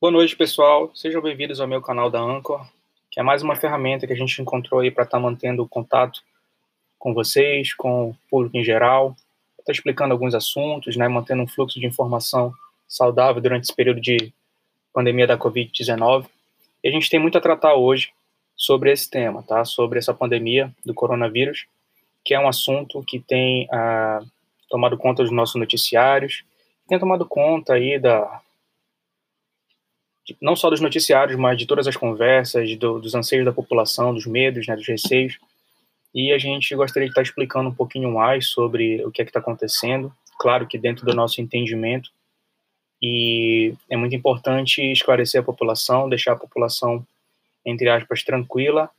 Boa noite, pessoal. Sejam bem-vindos ao meu canal da Anchor, que é mais uma ferramenta que a gente encontrou aí para estar tá mantendo contato com vocês, com o público em geral, estar tá explicando alguns assuntos, né, mantendo um fluxo de informação saudável durante esse período de pandemia da Covid-19. E a gente tem muito a tratar hoje sobre esse tema, tá? Sobre essa pandemia do coronavírus, que é um assunto que tem ah, tomado conta dos nossos noticiários, tem tomado conta aí da não só dos noticiários, mas de todas as conversas, do, dos anseios da população, dos medos, né, dos receios. E a gente gostaria de estar explicando um pouquinho mais sobre o que é que está acontecendo, claro que dentro do nosso entendimento. E é muito importante esclarecer a população, deixar a população, entre aspas, tranquila.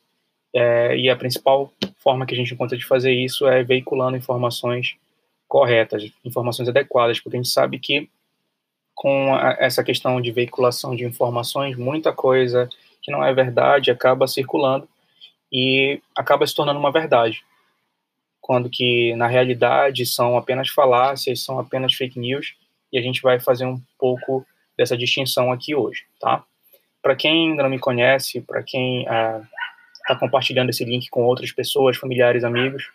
É, e a principal forma que a gente encontra de fazer isso é veiculando informações corretas, informações adequadas, porque a gente sabe que com a, essa questão de veiculação de informações, muita coisa que não é verdade acaba circulando e acaba se tornando uma verdade, quando que na realidade são apenas falácias, são apenas fake news, e a gente vai fazer um pouco dessa distinção aqui hoje, tá? Para quem ainda não me conhece, para quem está uh, compartilhando esse link com outras pessoas, familiares, amigos,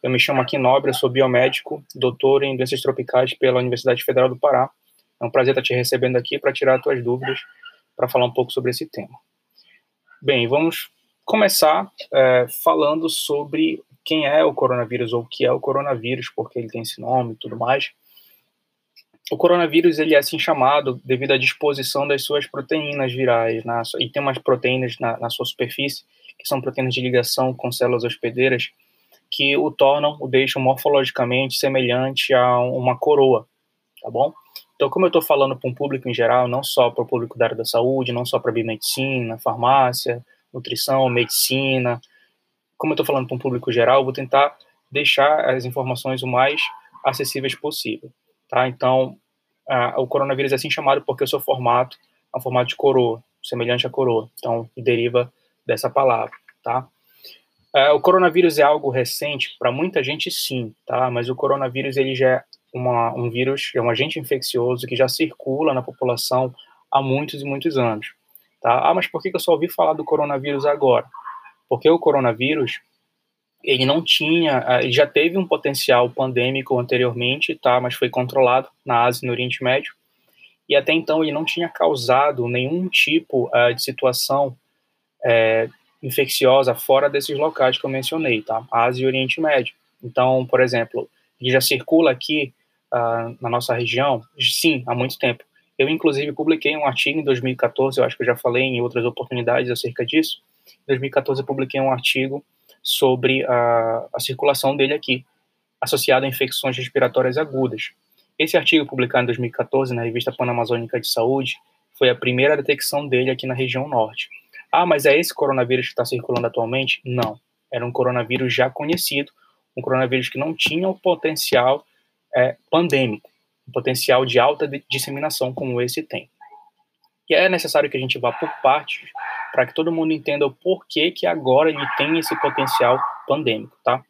eu me chamo aqui Nobre, eu sou biomédico, doutor em doenças tropicais pela Universidade Federal do Pará, é um prazer estar te recebendo aqui para tirar as tuas dúvidas, para falar um pouco sobre esse tema. Bem, vamos começar é, falando sobre quem é o coronavírus ou o que é o coronavírus, porque ele tem esse nome e tudo mais. O coronavírus ele é assim chamado devido à disposição das suas proteínas virais, na, e tem umas proteínas na, na sua superfície, que são proteínas de ligação com células hospedeiras, que o tornam, o deixam morfologicamente semelhante a uma coroa, tá bom? Então, como eu estou falando para um público em geral, não só para o público da área da saúde, não só para biomedicina, farmácia, nutrição, medicina, como eu estou falando para um público geral, vou tentar deixar as informações o mais acessíveis possível, tá? Então, o coronavírus é assim chamado porque o seu formato é um formato de coroa, semelhante à coroa, então deriva dessa palavra, tá? o coronavírus é algo recente para muita gente, sim, tá? Mas o coronavírus ele já é uma, um vírus, é um agente infeccioso que já circula na população há muitos e muitos anos. Tá? Ah, mas por que eu só ouvi falar do coronavírus agora? Porque o coronavírus, ele não tinha, ah, ele já teve um potencial pandêmico anteriormente, tá? mas foi controlado na Ásia e no Oriente Médio, e até então ele não tinha causado nenhum tipo uh, de situação é, infecciosa fora desses locais que eu mencionei, tá? Ásia e Oriente Médio. Então, por exemplo, ele já circula aqui uh, na nossa região? Sim, há muito tempo. Eu, inclusive, publiquei um artigo em 2014, eu acho que eu já falei em outras oportunidades acerca disso. Em 2014, eu publiquei um artigo sobre a, a circulação dele aqui, associado a infecções respiratórias agudas. Esse artigo, publicado em 2014 na revista Panamazônica de Saúde, foi a primeira detecção dele aqui na região norte. Ah, mas é esse coronavírus que está circulando atualmente? Não. Era um coronavírus já conhecido, um coronavírus que não tinha o potencial é, pandêmico, um potencial de alta disseminação como esse tem. E é necessário que a gente vá por partes para que todo mundo entenda o porquê que agora ele tem esse potencial pandêmico, tá?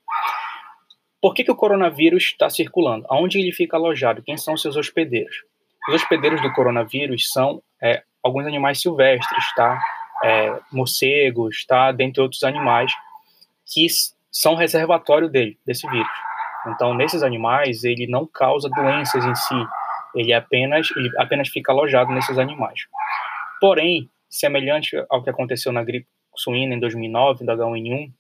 Por que, que o coronavírus está circulando? Aonde ele fica alojado? Quem são seus hospedeiros? Os hospedeiros do coronavírus são é, alguns animais silvestres, tá? É, morcegos, tá? Dentre outros animais que são reservatório dele, desse vírus. Então, nesses animais, ele não causa doenças em si, ele apenas, ele apenas fica alojado nesses animais. Porém, semelhante ao que aconteceu na gripe suína em 2009, da H1N1,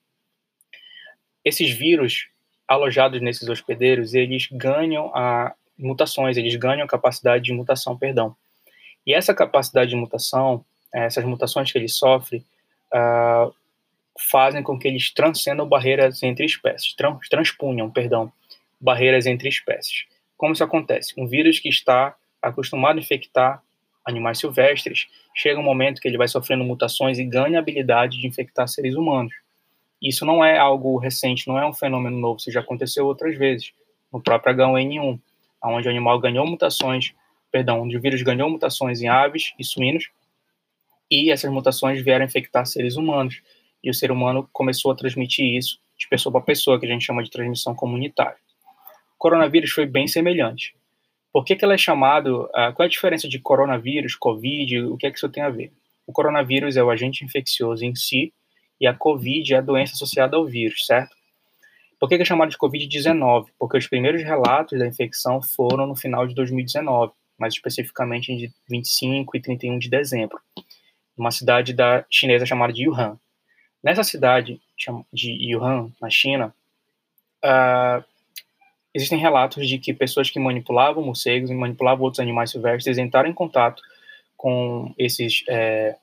esses vírus alojados nesses hospedeiros, eles ganham a mutações, eles ganham capacidade de mutação, perdão. E essa capacidade de mutação, essas mutações que ele sofre, uh, fazem com que eles transcendam barreiras entre espécies, trans, transpunham, perdão, barreiras entre espécies. Como isso acontece? Um vírus que está acostumado a infectar animais silvestres, chega um momento que ele vai sofrendo mutações e ganha a habilidade de infectar seres humanos. Isso não é algo recente, não é um fenômeno novo, isso já aconteceu outras vezes, no próprio H1N1, onde o animal ganhou mutações, perdão, onde o vírus ganhou mutações em aves e suínos, e essas mutações vieram infectar seres humanos e o ser humano começou a transmitir isso de pessoa para pessoa, que a gente chama de transmissão comunitária. O coronavírus foi bem semelhante. Por que, que ela é chamado? Uh, qual é a diferença de coronavírus, Covid? O que é que isso tem a ver? O coronavírus é o agente infeccioso em si e a Covid é a doença associada ao vírus, certo? Por que, que é chamado de Covid-19? Porque os primeiros relatos da infecção foram no final de 2019, mais especificamente de 25 e 31 de dezembro, uma cidade da chinesa chamada de Wuhan. Nessa cidade de Wuhan, na China, uh, existem relatos de que pessoas que manipulavam morcegos e manipulavam outros animais silvestres entraram em contato com esses é,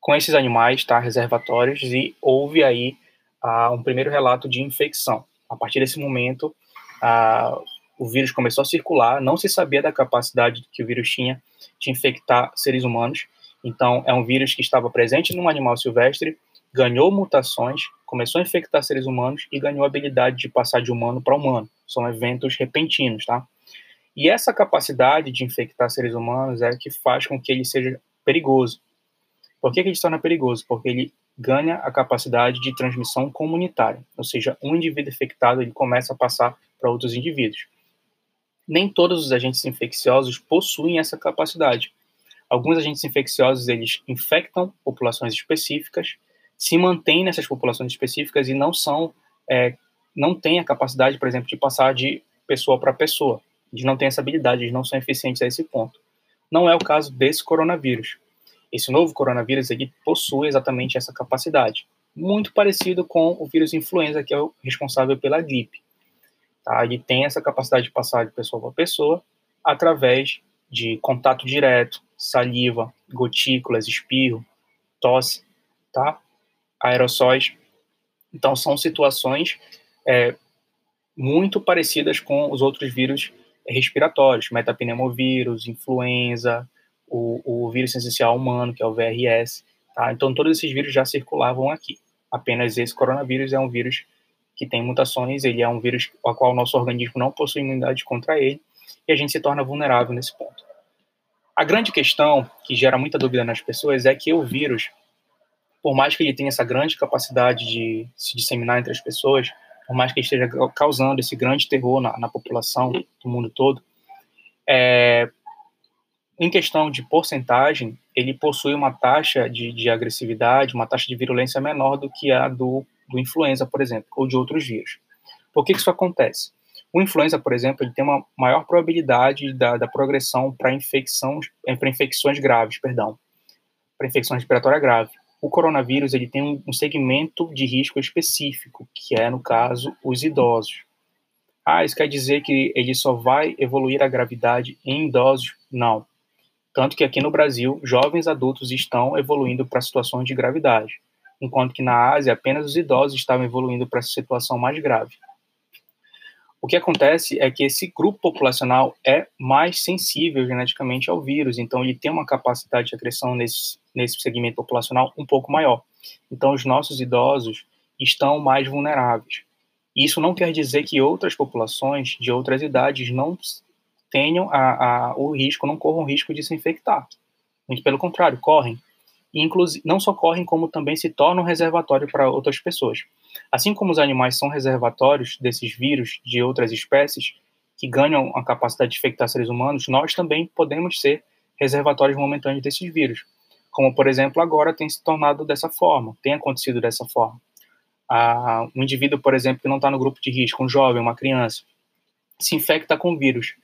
com esses animais, tá, reservatórios, e houve aí uh, um primeiro relato de infecção. A partir desse momento, uh, o vírus começou a circular, não se sabia da capacidade que o vírus tinha de infectar seres humanos, então é um vírus que estava presente num animal silvestre, ganhou mutações, começou a infectar seres humanos e ganhou a habilidade de passar de humano para humano. São eventos repentinos, tá? E essa capacidade de infectar seres humanos é que faz com que ele seja perigoso. Por que, que ele se torna perigoso? Porque ele ganha a capacidade de transmissão comunitária, ou seja, um indivíduo infectado ele começa a passar para outros indivíduos. Nem todos os agentes infecciosos possuem essa capacidade. Alguns agentes infecciosos eles infectam populações específicas, se mantêm nessas populações específicas e não são, é, não têm a capacidade, por exemplo, de passar de pessoa para pessoa. Eles não têm essa habilidade, eles não são eficientes a esse ponto. Não é o caso desse coronavírus. Esse novo coronavírus ele possui exatamente essa capacidade, muito parecido com o vírus influenza, que é o responsável pela gripe. Tá? Ele tem essa capacidade de passar de pessoa para pessoa através de contato direto, saliva, gotículas, espirro, tosse, tá? Aerossóis. Então, são situações é, muito parecidas com os outros vírus respiratórios, metapneumovírus, influenza, o, o vírus essencial humano, que é o VRS. Tá? Então, todos esses vírus já circulavam aqui. Apenas esse coronavírus é um vírus que tem mutações, ele é um vírus ao qual o nosso organismo não possui imunidade contra ele, e a gente se torna vulnerável nesse ponto. A grande questão que gera muita dúvida nas pessoas é que o vírus, por mais que ele tenha essa grande capacidade de se disseminar entre as pessoas, por mais que esteja causando esse grande terror na, na população do mundo todo, é, em questão de porcentagem, ele possui uma taxa de, de agressividade, uma taxa de virulência menor do que a do, do influenza, por exemplo, ou de outros vírus. Por que, que isso acontece? O influenza, por exemplo, ele tem uma maior probabilidade da, da progressão para infecção, eh, para infecções graves, perdão, para infecção respiratória grave. O coronavírus ele tem um, segmento de risco específico, que é, no caso, os idosos. Ah, isso quer dizer que ele só vai evoluir a gravidade em idosos? Não. Tanto que aqui no Brasil, jovens adultos estão evoluindo para situações de gravidade, enquanto que na Ásia apenas os idosos estavam evoluindo para essa situação mais grave. O que acontece é que esse grupo populacional é mais sensível geneticamente ao vírus, então ele tem uma capacidade de agressão nesse, nesse segmento populacional um pouco maior. Então os nossos idosos estão mais vulneráveis. Isso não quer dizer que outras populações de outras idades não tenham a, a, o risco, não corram o risco de se infectar. Muito pelo contrário, correm. Inclusive, não só correm, como também se tornam reservatório para outras pessoas. Assim como os animais são reservatórios desses vírus de outras espécies que ganham a capacidade de infectar seres humanos, nós também podemos ser reservatórios momentâneos desses vírus. Como, por exemplo, agora tem se tornado dessa forma, tem acontecido dessa forma. Ah, um indivíduo, por exemplo, que não está no grupo de risco, um jovem, uma criança, se infecta com vírus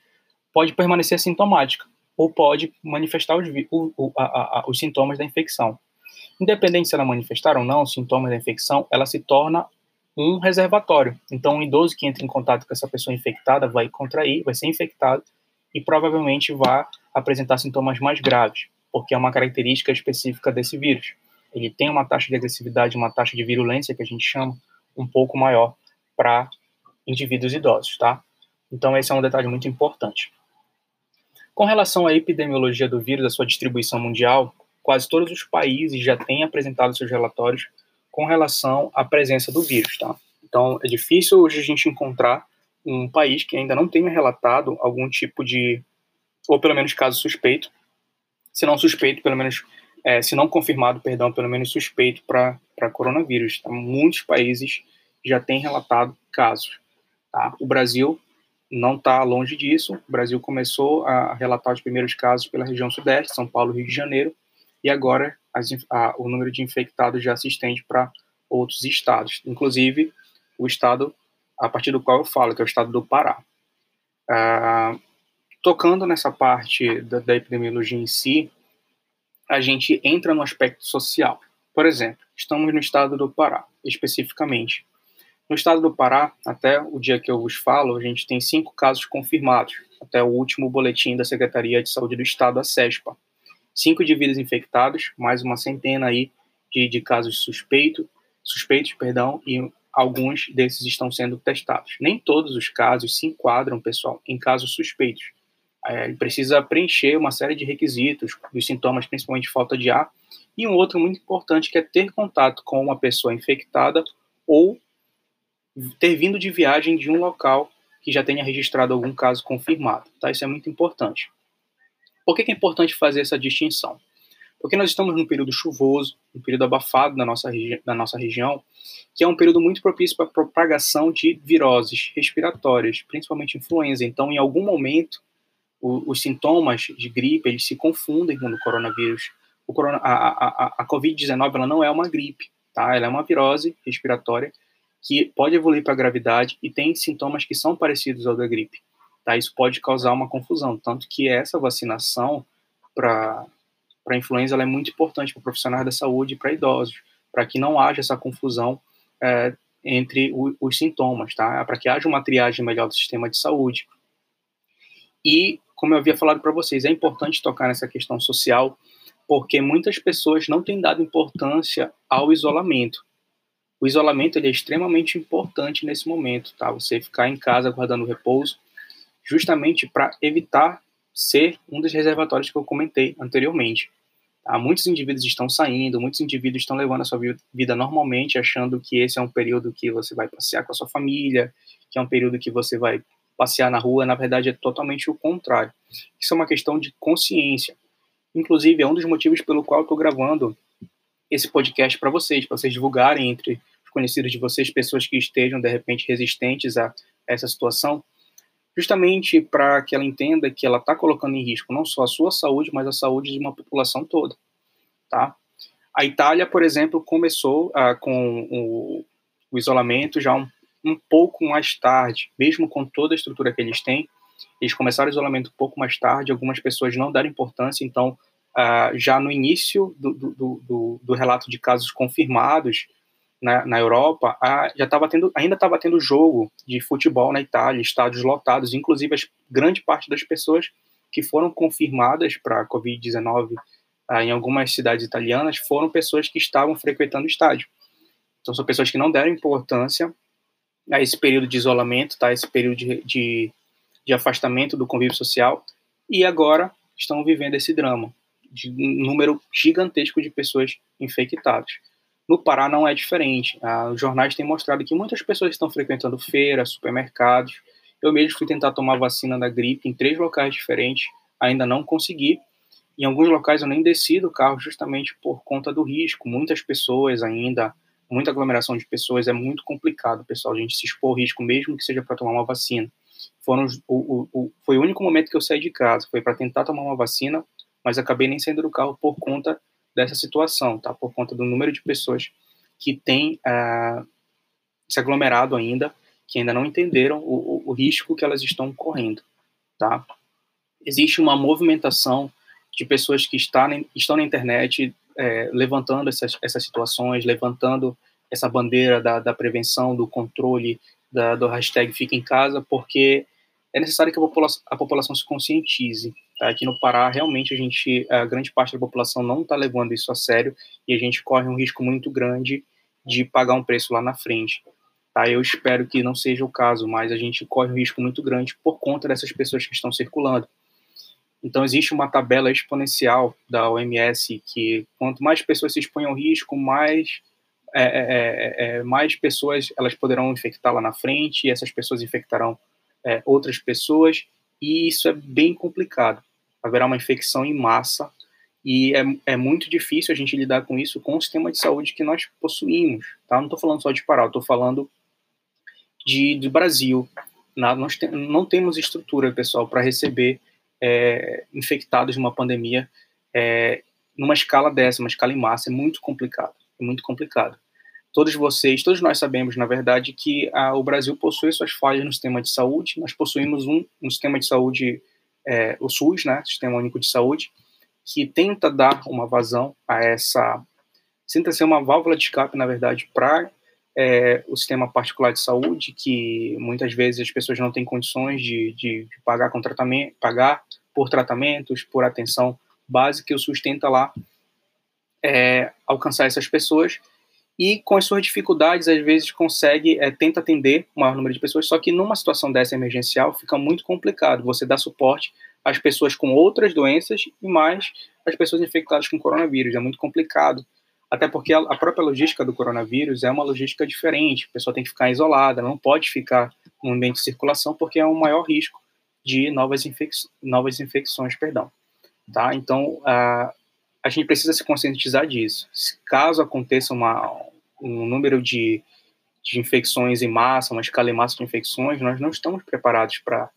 pode permanecer sintomática ou pode manifestar os, o, o, a, a, os sintomas da infecção. Independente se ela manifestar ou não os sintomas da infecção, ela se torna um reservatório. Então, um idoso que entra em contato com essa pessoa infectada vai contrair, vai ser infectado e provavelmente vai apresentar sintomas mais graves, porque é uma característica específica desse vírus. Ele tem uma taxa de agressividade, uma taxa de virulência que a gente chama um pouco maior para indivíduos idosos, tá? Então, esse é um detalhe muito importante. Com relação à epidemiologia do vírus, a sua distribuição mundial, quase todos os países já têm apresentado seus relatórios com relação à presença do vírus, tá? Então, é difícil hoje a gente encontrar um país que ainda não tenha relatado algum tipo de, ou pelo menos caso suspeito, se não suspeito, pelo menos, é, se não confirmado, perdão, pelo menos suspeito para coronavírus. Tá? Muitos países já têm relatado casos. Tá? O Brasil não está longe disso. O Brasil começou a relatar os primeiros casos pela região sudeste, São Paulo, Rio de Janeiro, e agora as, a, o número de infectados já se estende para outros estados, inclusive o estado a partir do qual eu falo, que é o estado do Pará. Ah, tocando nessa parte da, da epidemiologia em si, a gente entra no aspecto social. Por exemplo, estamos no estado do Pará, especificamente. No estado do Pará, até o dia que eu vos falo, a gente tem cinco casos confirmados, até o último boletim da Secretaria de Saúde do Estado, a SESPA. Cinco indivíduos infectados, mais uma centena aí de, de casos suspeito, suspeitos, perdão, e alguns desses estão sendo testados. Nem todos os casos se enquadram, pessoal, em casos suspeitos. É, ele precisa preencher uma série de requisitos, dos sintomas, principalmente falta de ar, e um outro muito importante que é ter contato com uma pessoa infectada ou ter vindo de viagem de um local que já tenha registrado algum caso confirmado. Tá? Isso é muito importante. Por que é importante fazer essa distinção? Porque nós estamos num período chuvoso, um período abafado na nossa, na nossa região, que é um período muito propício para a propagação de viroses respiratórias, principalmente influenza. Então, em algum momento, o, os sintomas de gripe eles se confundem com o coronavírus. O corona, a a, a, a Covid-19 ela não é uma gripe, tá? ela é uma virose respiratória que pode evoluir para gravidade e tem sintomas que são parecidos ao da gripe. Tá? Isso pode causar uma confusão, tanto que essa vacinação para a influenza é muito importante para profissionais da saúde e para idosos, para que não haja essa confusão é, entre o, os sintomas, tá? para que haja uma triagem melhor do sistema de saúde. E, como eu havia falado para vocês, é importante tocar nessa questão social, porque muitas pessoas não têm dado importância ao isolamento o isolamento ele é extremamente importante nesse momento, tá? Você ficar em casa guardando repouso, justamente para evitar ser um dos reservatórios que eu comentei anteriormente. Tá? Muitos indivíduos estão saindo, muitos indivíduos estão levando a sua vida normalmente, achando que esse é um período que você vai passear com a sua família, que é um período que você vai passear na rua. Na verdade, é totalmente o contrário. Isso é uma questão de consciência. Inclusive, é um dos motivos pelo qual eu estou gravando esse podcast para vocês, para vocês divulgarem entre os conhecidos de vocês, pessoas que estejam de repente resistentes a essa situação, justamente para que ela entenda que ela está colocando em risco não só a sua saúde, mas a saúde de uma população toda, tá? A Itália, por exemplo, começou ah, com o, o, isolamento já um, um pouco mais tarde, mesmo com toda a estrutura que eles têm, eles começaram o isolamento um pouco mais tarde, algumas pessoas não deram importância, então uh, já no início do, do, do, do, relato de casos confirmados na, na Europa, uh, já estava tendo, ainda estava tendo jogo de futebol na Itália, estádios lotados, inclusive as, grande parte das pessoas que foram confirmadas para a Covid-19 uh, em algumas cidades italianas foram pessoas que estavam frequentando o estádio. Então, são pessoas que não deram importância a esse período de isolamento, tá? esse período de, de, de afastamento do convívio social, e agora estão vivendo esse drama de um número gigantesco de pessoas infectadas. No Pará não é diferente. Ah, os jornais têm mostrado que muitas pessoas estão frequentando feiras, supermercados. Eu mesmo fui tentar tomar vacina da gripe em três locais diferentes, ainda não consegui. Em alguns locais eu nem desci do carro justamente por conta do risco. Muitas pessoas ainda, muita aglomeração de pessoas, é muito complicado, pessoal, a gente se expor ao risco, mesmo que seja para tomar uma vacina. Foram, o, o, o, foi o único momento que eu saí de casa, foi para tentar tomar uma vacina mas acabei nem saindo do carro por conta dessa situação, tá? Por conta do número de pessoas que têm uh, se aglomerado ainda, que ainda não entenderam o, o, o risco que elas estão correndo, tá? Existe uma movimentação de pessoas que está, estão na internet é, levantando essas, essas situações, levantando essa bandeira da, da prevenção, do controle, da, do hashtag Fica em Casa, porque é necessário que a população, a população se conscientize, Tá? Aqui no Pará, realmente, a gente, a grande parte da população não está levando isso a sério e a gente corre um risco muito grande de pagar um preço lá na frente. Tá? Eu espero que não seja o caso, mas a gente corre um risco muito grande por conta dessas pessoas que estão circulando. Então, existe uma tabela exponencial da OMS que quanto mais pessoas se expõem ao risco, mais, é, é, é, é mais pessoas elas poderão infectar lá na frente, e essas pessoas infectarão é, outras pessoas, e isso é bem complicado. Haverá uma infecção em massa e é, é muito difícil a gente lidar com isso com o sistema de saúde que nós possuímos. Tá? Não estou falando só de Pará, estou falando de, do Brasil. nós te, não temos estrutura, pessoal, para receber é, infectados de uma pandemia é, numa escala dessa, uma escala em massa, é muito complicado, é muito complicado. Todos vocês, todos nós sabemos, na verdade, que a, o Brasil possui suas falhas no sistema de saúde. Nós possuímos um, um sistema de saúde, é, o SUS, né, Sistema Único de Saúde, que tenta dar uma vazão a essa, tenta ser uma válvula de escape, na verdade, para é, o sistema particular de saúde, que muitas vezes as pessoas não têm condições de, de, pagar, com tratamento, pagar por tratamentos, por atenção básica, e o SUS tenta lá é, alcançar essas pessoas e com as suas dificuldades, às vezes consegue, é, tenta atender o maior número de pessoas, só que numa situação dessa emergencial fica muito complicado você dar suporte às pessoas com outras doenças e mais as pessoas infectadas com coronavírus, é muito complicado, até porque a própria logística do coronavírus é uma logística diferente, a pessoa tem que ficar isolada, não pode ficar no ambiente de circulação porque é um maior risco de novas, infec novas infecções, perdão, tá? Então, a a gente precisa se conscientizar disso. Caso aconteça uma, um número de, de infecções em massa, uma escala em massa de infecções, nós não estamos preparados para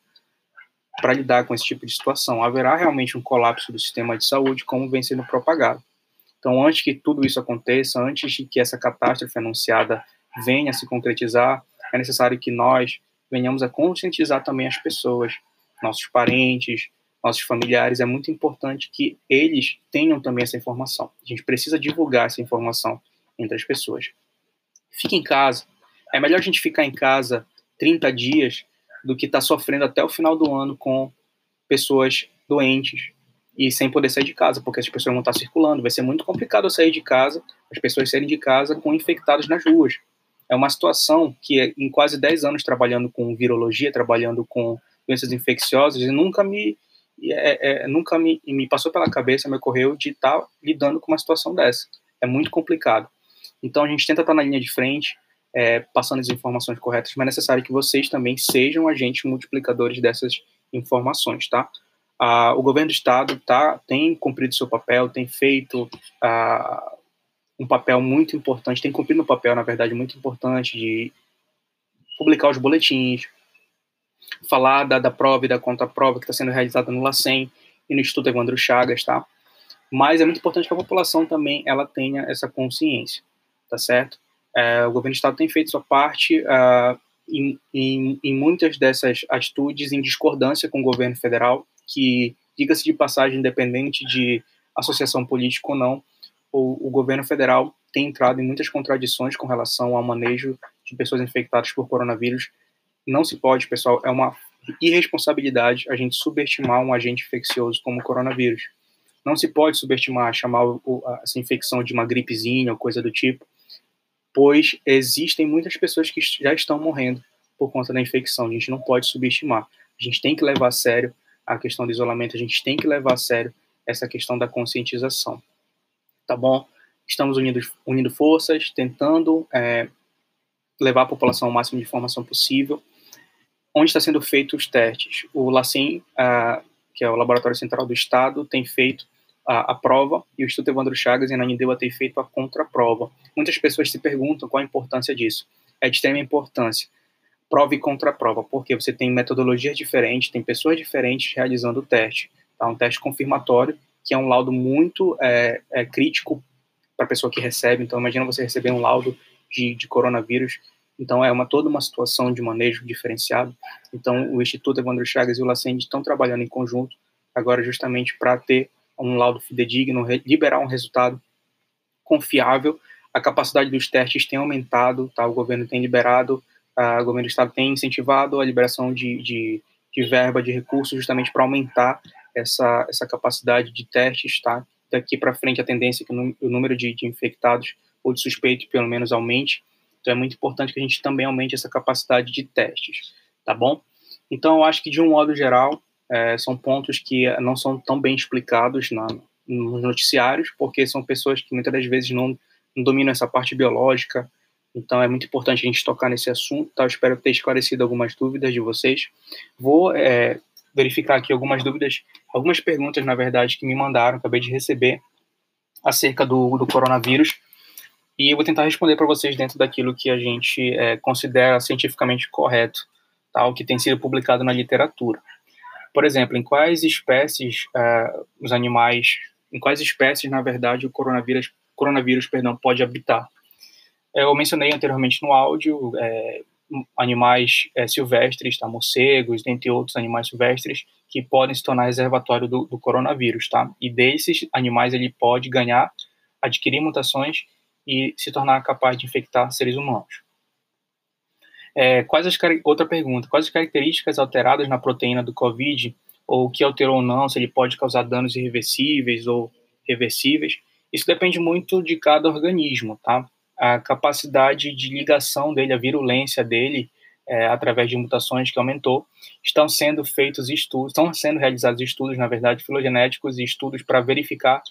para lidar com esse tipo de situação. Haverá realmente um colapso do sistema de saúde, como vem sendo propagado. Então, antes que tudo isso aconteça, antes de que essa catástrofe anunciada venha a se concretizar, é necessário que nós venhamos a conscientizar também as pessoas, nossos parentes, nossos familiares, é muito importante que eles tenham também essa informação. A gente precisa divulgar essa informação entre as pessoas. Fique em casa. É melhor a gente ficar em casa 30 dias do que estar tá sofrendo até o final do ano com pessoas doentes e sem poder sair de casa, porque as pessoas vão estar circulando. Vai ser muito complicado sair de casa, as pessoas saírem de casa com infectados nas ruas. É uma situação que, em quase 10 anos trabalhando com virologia, trabalhando com doenças infecciosas, e nunca me é, é, nunca me, me passou pela cabeça, me ocorreu de estar tá lidando com uma situação dessa. É muito complicado. Então a gente tenta estar tá na linha de frente, é, passando as informações corretas, mas é necessário que vocês também sejam agentes multiplicadores dessas informações, tá? Ah, o governo do estado tá, tem cumprido seu papel, tem feito ah, um papel muito importante, tem cumprido um papel, na verdade, muito importante de publicar os boletins, falar da, da prova e da contraprova que está sendo realizada no LACEN e no Instituto Evandro Chagas, tá? Mas é muito importante que a população também ela tenha essa consciência, tá certo? É, o governo do estado tem feito sua parte uh, em, em, em, muitas dessas atitudes em discordância com o governo federal, que, diga-se de passagem, independente de associação política ou não, o, o governo federal tem entrado em muitas contradições com relação ao manejo de pessoas infectadas por coronavírus não se pode, pessoal, é uma irresponsabilidade a gente subestimar um agente infeccioso como o coronavírus. Não se pode subestimar, chamar essa infecção de uma gripezinha ou coisa do tipo, pois existem muitas pessoas que já estão morrendo por conta da infecção. A gente não pode subestimar. A gente tem que levar a sério a questão do isolamento, a gente tem que levar a sério essa questão da conscientização. Tá bom? Estamos unindo, unindo forças, tentando é, levar a população o máximo de informação possível onde está sendo feito os testes. O LACEN, uh, que é o Laboratório Central do Estado, tem feito a, a prova e o Instituto Evandro Chagas e a Nanindeva tem feito a contraprova. Muitas pessoas se perguntam qual a importância disso. É de extrema importância. Prova e contraprova, porque você tem metodologias diferentes, tem pessoas diferentes realizando o teste. Tá? Um teste confirmatório, que é um laudo muito é, é crítico para a pessoa que recebe. Então, imagina você receber um laudo de, de coronavírus então, é uma toda uma situação de manejo diferenciado. Então, o Instituto Evandro Chagas e o LACEND estão trabalhando em conjunto, agora justamente para ter um laudo fidedigno, liberar um resultado confiável. A capacidade dos testes tem aumentado, tá? o governo tem liberado, o governo do estado tem incentivado a liberação de, de, de verba, de recursos, justamente para aumentar essa, essa capacidade de testes. Tá? Daqui para frente, a tendência é que o número de, de infectados ou de suspeitos, pelo menos, aumente. Então é muito importante que a gente também aumente essa capacidade de testes, tá bom? Então eu acho que de um modo geral é, são pontos que não são tão bem explicados na, nos noticiários, porque são pessoas que muitas das vezes não, não dominam essa parte biológica. Então é muito importante a gente tocar nesse assunto. Tá? Eu espero ter esclarecido algumas dúvidas de vocês. Vou é, verificar aqui algumas dúvidas, algumas perguntas, na verdade, que me mandaram, acabei de receber acerca do, do coronavírus. E eu vou tentar responder para vocês dentro daquilo que a gente é, considera cientificamente correto, tá? o que tem sido publicado na literatura. Por exemplo, em quais espécies uh, os animais, em quais espécies, na verdade, o coronavírus, coronavírus perdão, pode habitar? Eu mencionei anteriormente no áudio é, animais é, silvestres, tá? morcegos, dentre outros animais silvestres, que podem se tornar reservatório do, do, coronavírus, tá? E desses animais ele pode ganhar, adquirir mutações e se tornar capaz de infectar seres humanos. É, quais as outra pergunta? Quais as características alteradas na proteína do COVID ou o que alterou ou não? Se ele pode causar danos irreversíveis ou reversíveis? Isso depende muito de cada organismo, tá? a capacidade de ligação dele, a virulência dele, é, através de mutações que aumentou, estão sendo feitos estudos, estão sendo realizados estudos, na verdade, filogenéticos e estudos para verificar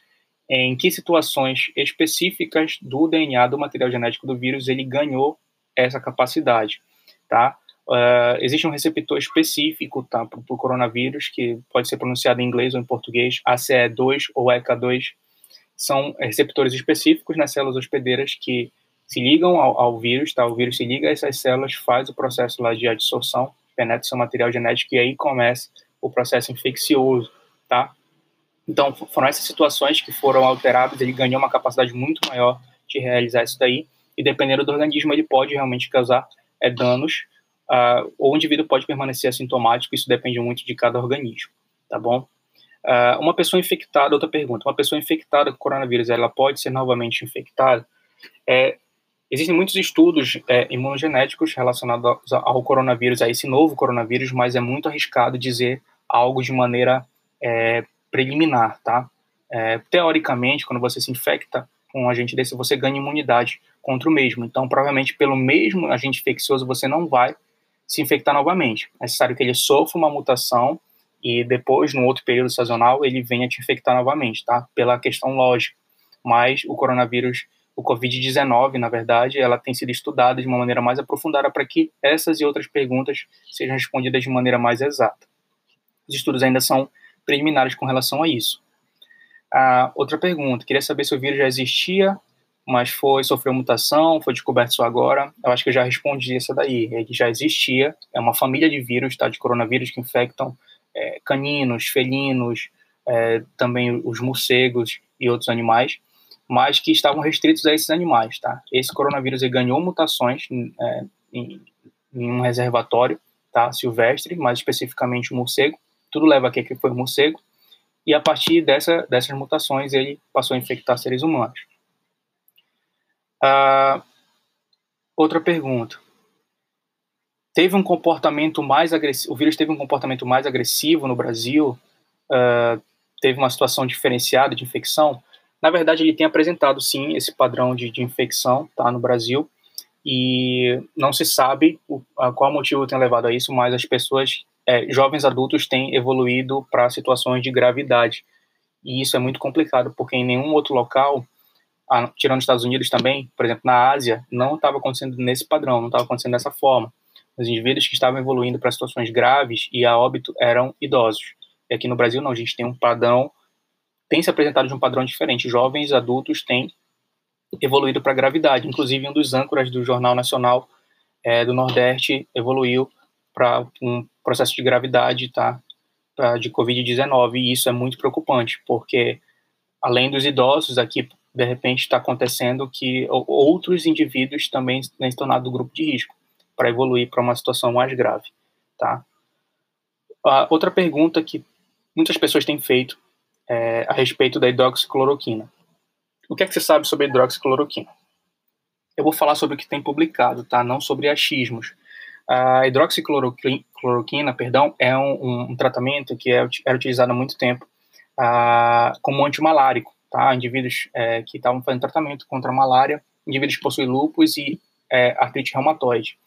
em que situações específicas do DNA do material genético do vírus ele ganhou essa capacidade, tá? Uh, existe um receptor específico tá, para o coronavírus, que pode ser pronunciado em inglês ou em português, ACE2 ou ECA2, são receptores específicos nas células hospedeiras que se ligam ao, ao, vírus, tá? O vírus se liga a essas células, faz o processo lá de adsorção, penetra seu material genético e aí começa o processo infeccioso, tá? Então, foram essas situações que foram alteradas, ele ganhou uma capacidade muito maior de realizar isso daí, e dependendo do organismo, ele pode realmente causar é, danos, uh, ou o indivíduo pode permanecer assintomático, isso depende muito de cada organismo, tá bom? Uh, uma pessoa infectada, outra pergunta, uma pessoa infectada com coronavírus, ela pode ser novamente infectada? É, existem muitos estudos é, imunogenéticos relacionados ao coronavírus, a esse novo coronavírus, mas é muito arriscado dizer algo de maneira é, preliminar, tá? É, teoricamente, quando você se infecta com um agente desse, você ganha imunidade contra o mesmo. Então, provavelmente, pelo mesmo agente infeccioso, você não vai se infectar novamente. É necessário que ele sofra uma mutação e depois, no outro período sazonal, ele venha te infectar novamente, tá? Pela questão lógica. Mas o coronavírus, o Covid-19, na verdade, ela tem sido estudada de uma maneira mais aprofundada para que essas e outras perguntas sejam respondidas de maneira mais exata. Os estudos ainda são preliminares com relação a isso. Ah, outra pergunta, queria saber se o vírus já existia, mas foi sofreu mutação, foi descoberto só agora. Eu acho que eu já respondi essa daí. Ele já existia, é uma família de vírus, tá, de coronavírus que infectam é, caninos, felinos, é, também os morcegos e outros animais, mas que estavam restritos a esses animais, tá? Esse coronavírus ganhou mutações é, em, em, um reservatório, tá? Silvestre, mais especificamente o morcego. Tudo leva a que foi morcego. E a partir dessa, dessas mutações ele passou a infectar seres humanos. Ah, outra pergunta teve um comportamento mais agressivo, o vírus teve um comportamento mais agressivo no Brasil, uh, teve uma situação diferenciada de infecção. Na verdade, ele tem apresentado sim esse padrão de, de infecção, tá, no Brasil, e não se sabe o, a, qual motivo tem levado a isso, mas as pessoas, é, jovens adultos, têm evoluído para situações de gravidade. E isso é muito complicado, porque em nenhum outro local, tirando os Estados Unidos também, por exemplo, na Ásia, não estava acontecendo nesse padrão, não estava acontecendo dessa forma. Os indivíduos que estavam evoluindo para situações graves e a óbito eram idosos. E aqui no Brasil, não, a gente tem um padrão, tem se apresentado de um padrão diferente. Jovens adultos têm evoluído para gravidade. Inclusive, um dos âncoras do Jornal Nacional é, do Nordeste evoluiu para um processo de gravidade, tá? De Covid-19. E isso é muito preocupante, porque além dos idosos, aqui de repente está acontecendo que outros indivíduos também têm se tornado do grupo de risco para evoluir para uma situação mais grave, tá? A outra pergunta que muitas pessoas têm feito é a respeito da hidroxicloroquina. O que é que você sabe sobre a hidroxicloroquina? Eu vou falar sobre o que tem publicado, tá? Não sobre achismos. A hidroxicloroquina, perdão, é um, um tratamento que é, era utilizado há muito tempo uh, como antimalárico, tá? Indivíduos é, que estavam fazendo tratamento contra a malária, indivíduos que possuem lúpus e é, artrite reumatoide.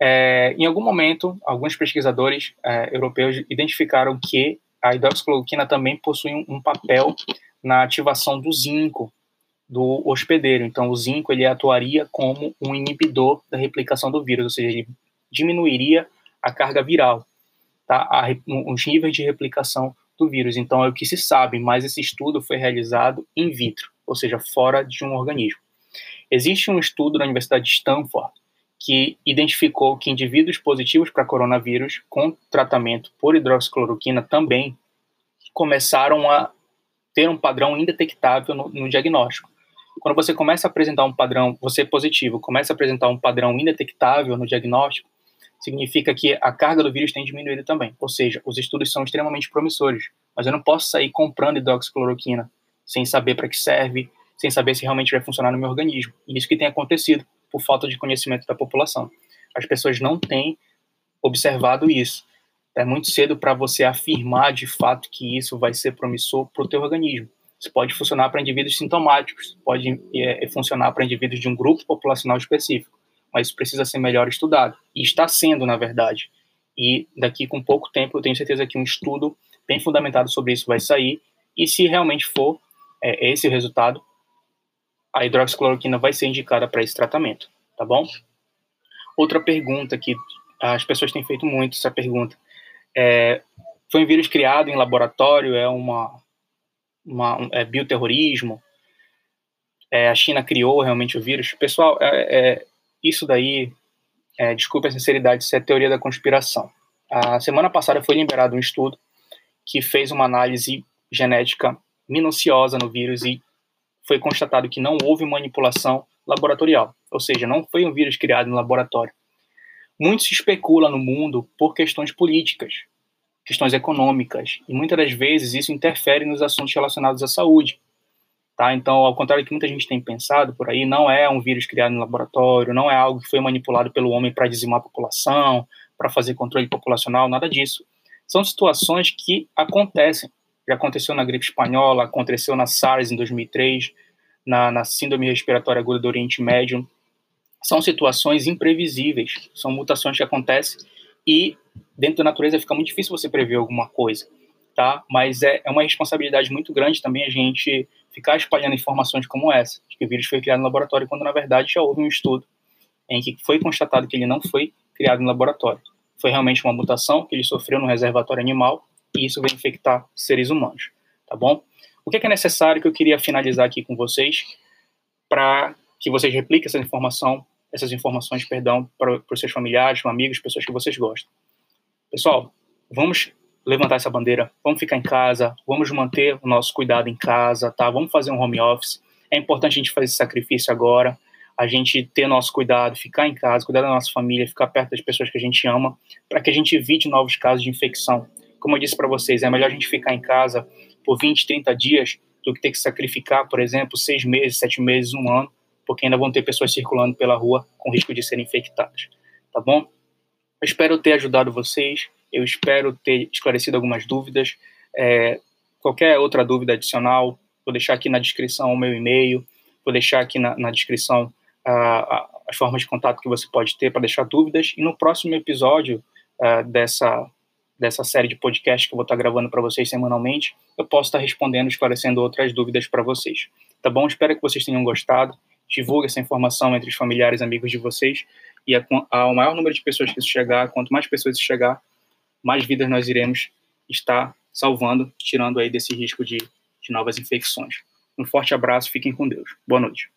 É, em algum momento, alguns pesquisadores é, europeus identificaram que a hidroxicloroquina também possui um, um, papel na ativação do zinco do hospedeiro. Então, o zinco ele atuaria como um inibidor da replicação do vírus, ou seja, ele diminuiria a carga viral, tá? A, os níveis de replicação do vírus. Então, é o que se sabe, mas esse estudo foi realizado in vitro, ou seja, fora de um organismo. Existe um estudo na Universidade de Stanford que identificou que indivíduos positivos para coronavírus com tratamento por hidroxicloroquina também começaram a ter um padrão indetectável no, no diagnóstico. Quando você começa a apresentar um padrão, você é positivo, começa a apresentar um padrão indetectável no diagnóstico, significa que a carga do vírus tem diminuído também. Ou seja, os estudos são extremamente promissores, mas eu não posso sair comprando hidroxicloroquina sem saber para que serve, sem saber se realmente vai funcionar no meu organismo. E isso que tem acontecido por falta de conhecimento da população. As pessoas não têm observado isso. É muito cedo para você afirmar de fato que isso vai ser promissor para o teu organismo. Isso pode funcionar para indivíduos sintomáticos, pode é, funcionar para indivíduos de um grupo populacional específico, mas isso precisa ser melhor estudado. E está sendo, na verdade. E daqui com pouco tempo, eu tenho certeza que um estudo bem fundamentado sobre isso vai sair. E se realmente for é, esse o resultado, a hidroxicloroquina vai ser indicada para esse tratamento, tá bom? Outra pergunta que as pessoas têm feito muito essa pergunta é, foi um vírus criado em laboratório, é uma, uma um, é bioterrorismo, é, a China criou realmente o vírus. Pessoal, é, é isso daí, é, desculpe a sinceridade, isso é teoria da conspiração. A semana passada foi liberado um estudo que fez uma análise genética minuciosa no vírus e foi constatado que não houve manipulação laboratorial, ou seja, não foi um vírus criado em laboratório. Muito se especula no mundo por questões políticas, questões econômicas, e muitas das vezes isso interfere nos assuntos relacionados à saúde. Tá? Então, ao contrário do que muita gente tem pensado por aí, não é um vírus criado no laboratório, não é algo que foi manipulado pelo homem para dizimar a população, para fazer controle populacional, nada disso. São situações que acontecem já aconteceu na gripe espanhola, aconteceu na SARS em 2003, na, na síndrome respiratória aguda do Oriente Médio. São situações imprevisíveis, são mutações que acontecem e dentro da natureza fica muito difícil você prever alguma coisa, tá? Mas é, é uma responsabilidade muito grande também a gente ficar espalhando informações como essa, de que o vírus foi criado no laboratório, quando na verdade já houve um estudo em que foi constatado que ele não foi criado no laboratório. Foi realmente uma mutação que ele sofreu no reservatório animal e isso vai infectar seres humanos, tá bom? O que é, necessário que eu queria finalizar aqui com vocês para que vocês repliquem essa informação, essas informações, perdão, para os seus familiares, amigos, pessoas que vocês gostam. Pessoal, vamos levantar essa bandeira, vamos ficar em casa, vamos manter o nosso cuidado em casa, tá? Vamos fazer um home office. É importante a gente fazer esse sacrifício agora, a gente ter nosso cuidado, ficar em casa, cuidar da nossa família, ficar perto das pessoas que a gente ama, para que a gente evite novos casos de infecção como eu disse para vocês, é melhor a gente ficar em casa por 20, 30 dias do que ter que sacrificar, por exemplo, seis meses, sete meses, um ano, porque ainda vão ter pessoas circulando pela rua com risco de serem infectadas. Tá bom? Eu espero ter ajudado vocês, eu espero ter esclarecido algumas dúvidas. É, qualquer outra dúvida adicional, vou deixar aqui na descrição o meu e-mail, vou deixar aqui na, na descrição as formas de contato que você pode ter para deixar dúvidas. E no próximo episódio uh, dessa dessa série de podcast que eu vou estar gravando para vocês semanalmente, eu posso estar respondendo, esclarecendo outras dúvidas para vocês. Tá bom? Espero que vocês tenham gostado. Divulgue essa informação entre os familiares e amigos de vocês. E ao maior número de pessoas que isso chegar, quanto mais pessoas isso chegar, mais vidas nós iremos estar salvando, tirando aí desse risco de, de novas infecções. Um forte abraço, fiquem com Deus. Boa noite.